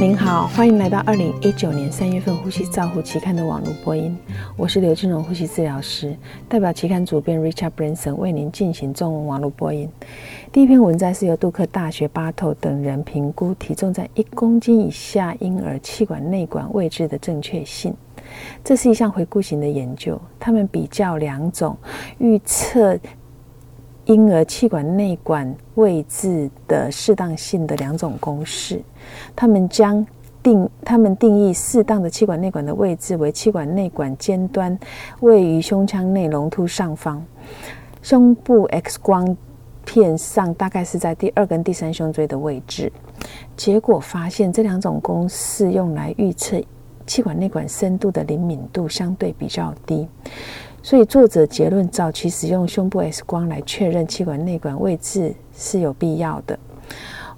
您好，欢迎来到二零一九年三月份《呼吸照护》期刊的网络播音。我是刘俊荣呼吸治疗师，代表期刊主编 Richard Branson 为您进行中文网络播音。第一篇文章是由杜克大学巴特等人评估体重在一公斤以下婴儿气管内管位置的正确性。这是一项回顾型的研究，他们比较两种预测婴儿气管内管位置的适当性的两种公式。他们将定他们定义适当的气管内管的位置为气管内管尖端位于胸腔内隆突上方，胸部 X 光片上大概是在第二跟第三胸椎的位置。结果发现这两种公式用来预测气管内管深度的灵敏度相对比较低，所以作者结论早期使用胸部 X 光来确认气管内管位置是有必要的。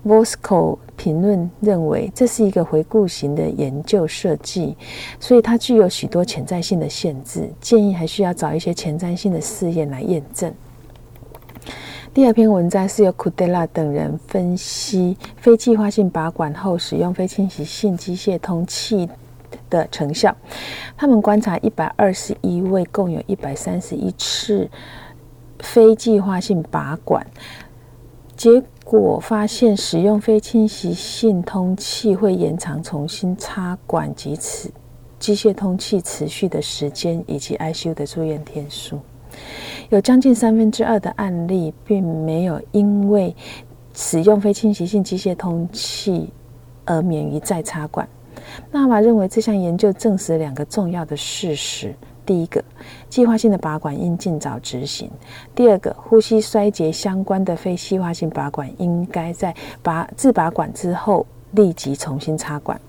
Vosco 评论认为，这是一个回顾型的研究设计，所以它具有许多潜在性的限制。建议还需要找一些前瞻性的试验来验证。第二篇文章是由 Kudela 等人分析非计划性拔管后使用非侵袭性机械通气的成效。他们观察一百二十一位，共有一百三十一次非计划性拔管，结。果发现使用非侵袭性通气会延长重新插管及此机械通气持续的时间，以及 ICU 的住院天数。有将近三分之二的案例并没有因为使用非侵袭性机械通气而免于再插管。纳瓦认为这项研究证实两个重要的事实。第一个，计划性的拔管应尽早执行；第二个，呼吸衰竭相关的非计划性拔管应该在拔自拔管之后立即重新插管。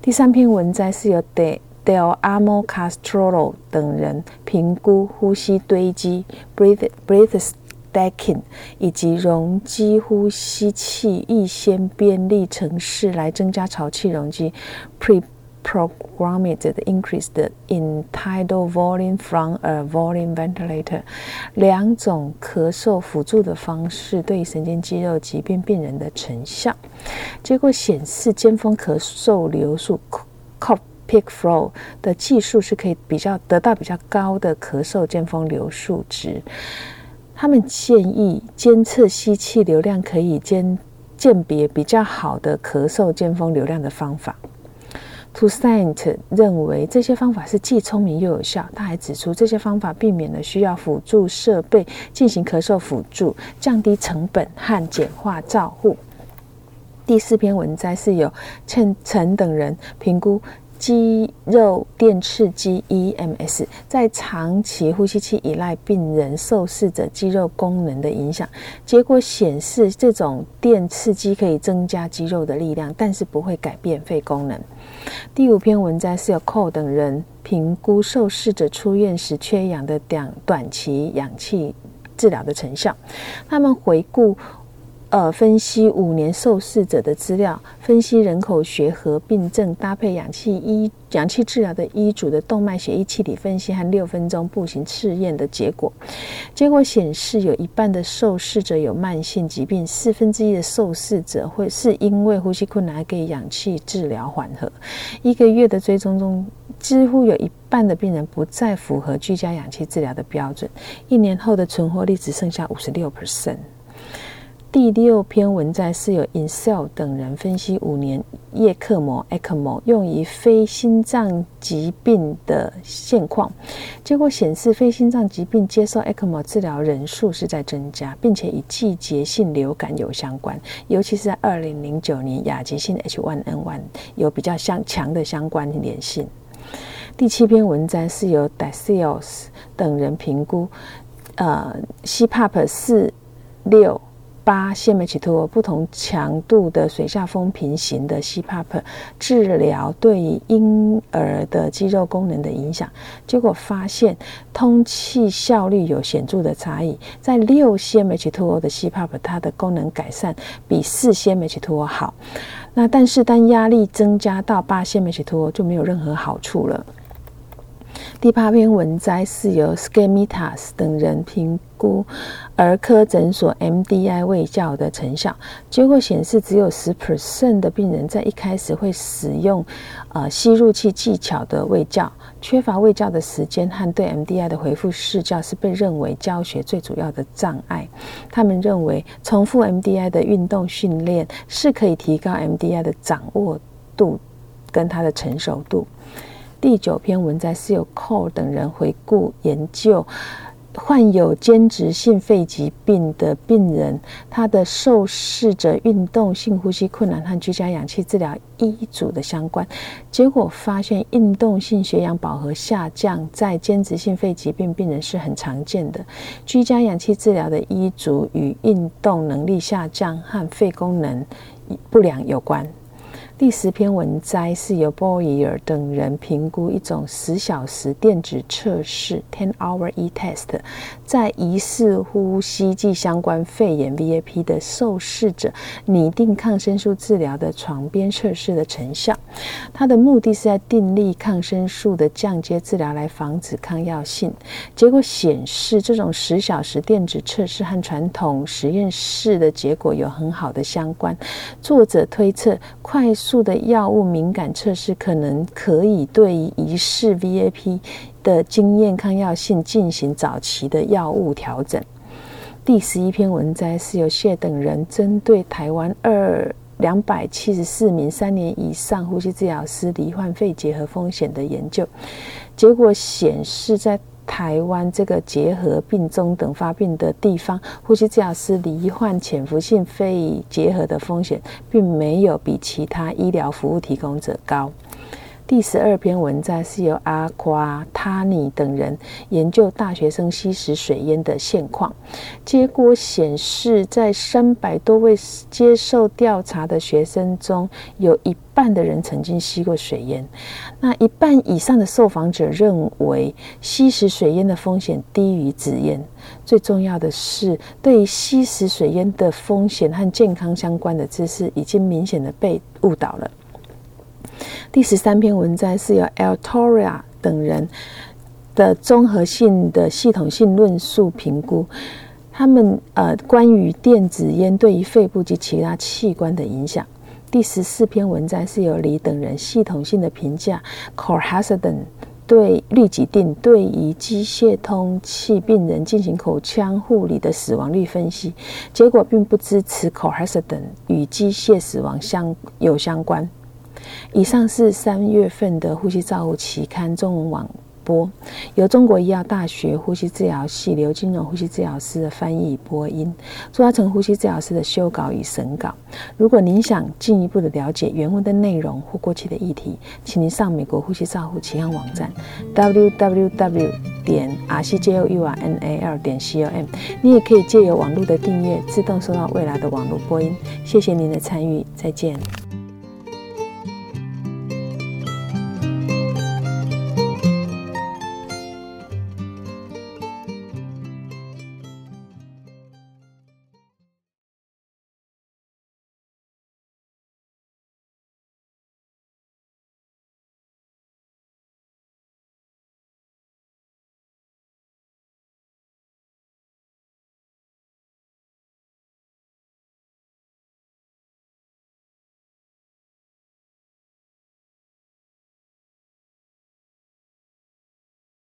第三篇文摘是由 De Del Amo Castro 等人评估呼吸堆积 （breath breath stacking） 以及容积呼吸器预先便利程式来增加潮气容积 （pre）。Programmed increased in tidal volume from a volume ventilator，两种咳嗽辅助的方式对神经肌肉疾病病人的成效。结果显示，尖峰咳嗽流速 （cough peak flow） 的技术是可以比较得到比较高的咳嗽尖峰流速值。他们建议监测吸气流量可以鉴鉴别比较好的咳嗽尖峰流量的方法。To s c i e n t 认为这些方法是既聪明又有效。他还指出，这些方法避免了需要辅助设备进行咳嗽辅助，降低成本和简化照护。第四篇文摘是由陈陈等人评估。肌肉电刺激 （EMS） 在长期呼吸器依赖病人受试者肌肉功能的影响。结果显示，这种电刺激可以增加肌肉的力量，但是不会改变肺功能。第五篇文章是由 c o 等人评估受试者出院时缺氧的短短期氧气治疗的成效。他们回顾。呃，分析五年受试者的资料，分析人口学和病症搭配氧气医氧气治疗的医嘱的动脉血液气体分析和六分钟步行试验的结果。结果显示，有一半的受试者有慢性疾病，四分之一的受试者会是因为呼吸困难给氧气治疗缓和。一个月的追踪中，几乎有一半的病人不再符合居家氧气治疗的标准。一年后的存活率只剩下五十六 percent。第六篇文章是由 Insel 等人分析五年叶克膜 （ECMO） 用于非心脏疾病的现况，结果显示非心脏疾病接受 ECMO 治疗人数是在增加，并且与季节性流感有相关，尤其是在二零零九年亚急性 H1N1 有比较相强的相关联性。第七篇文章是由 Dasios 等人评估，呃，CPAP 四六。八 CMH2 不同强度的水下风平行的 CPAP 治疗对于婴儿的肌肉功能的影响，结果发现通气效率有显著的差异。在六 CMH2 的 CPAP，它的功能改善比四 CMH2 好。那但是当压力增加到八 CMH2 就没有任何好处了。第八篇文摘是由 Skemitas 等人评估儿科诊所 MDI 卫教的成效，结果显示只有十 percent 的病人在一开始会使用呃吸入器技巧的卫教，缺乏卫教的时间和对 MDI 的回复视教是被认为教学最主要的障碍。他们认为重复 MDI 的运动训练是可以提高 MDI 的掌握度跟它的成熟度。第九篇文摘是由 Cole 等人回顾研究患有间质性肺疾病的病人，他的受试者运动性呼吸困难和居家氧气治疗医组的相关结果，发现运动性血氧饱和下降在间质性肺疾病病人是很常见的，居家氧气治疗的医组与运动能力下降和肺功能不良有关。第十篇文摘是由 Boyer 等人评估一种十小时电子测试 （ten-hour e-test） 在疑似呼吸剂相关肺炎 （VAP） 的受试者拟定抗生素治疗的床边测试的成效。它的目的是在订立抗生素的降阶治疗来防止抗药性。结果显示，这种十小时电子测试和传统实验室的结果有很好的相关。作者推测，快速的药物敏感测试可能可以对于疑似 VAP 的经验抗药性进行早期的药物调整。第十一篇文摘是由谢等人针对台湾二两百七十四名三年以上呼吸治疗师罹患肺结核风险的研究，结果显示在。台湾这个结核病中等发病的地方，呼吸治疗师罹患潜伏性肺结核的风险，并没有比其他医疗服务提供者高。第十二篇文章是由阿夸塔尼等人研究大学生吸食水烟的现况，结果显示，在三百多位接受调查的学生中，有一半的人曾经吸过水烟。那一半以上的受访者认为，吸食水烟的风险低于纸烟。最重要的是，对于吸食水烟的风险和健康相关的知识，已经明显的被误导了。第十三篇文章是由 Altoria 等人的综合性的系统性论述评估，他们呃关于电子烟对于肺部及其他器官的影响。第十四篇文章是由李等人系统性的评价 c o r h a s d e n 对氯己定对于机械通气病人进行口腔护理的死亡率分析，结果并不支持 c o r h a s d e n 与机械死亡相有相关。以上是三月份的呼吸照护期刊中文网播，由中国医药大学呼吸治疗系刘金荣呼吸治疗师的翻译播音，朱阿成呼吸治疗师的修稿与审稿。如果您想进一步的了解原文的内容或过去的议题，请您上美国呼吸照护期刊网站 www 点 r c j o u r n a l 点 c o m。你也可以借由网络的订阅，自动收到未来的网络播音。谢谢您的参与，再见。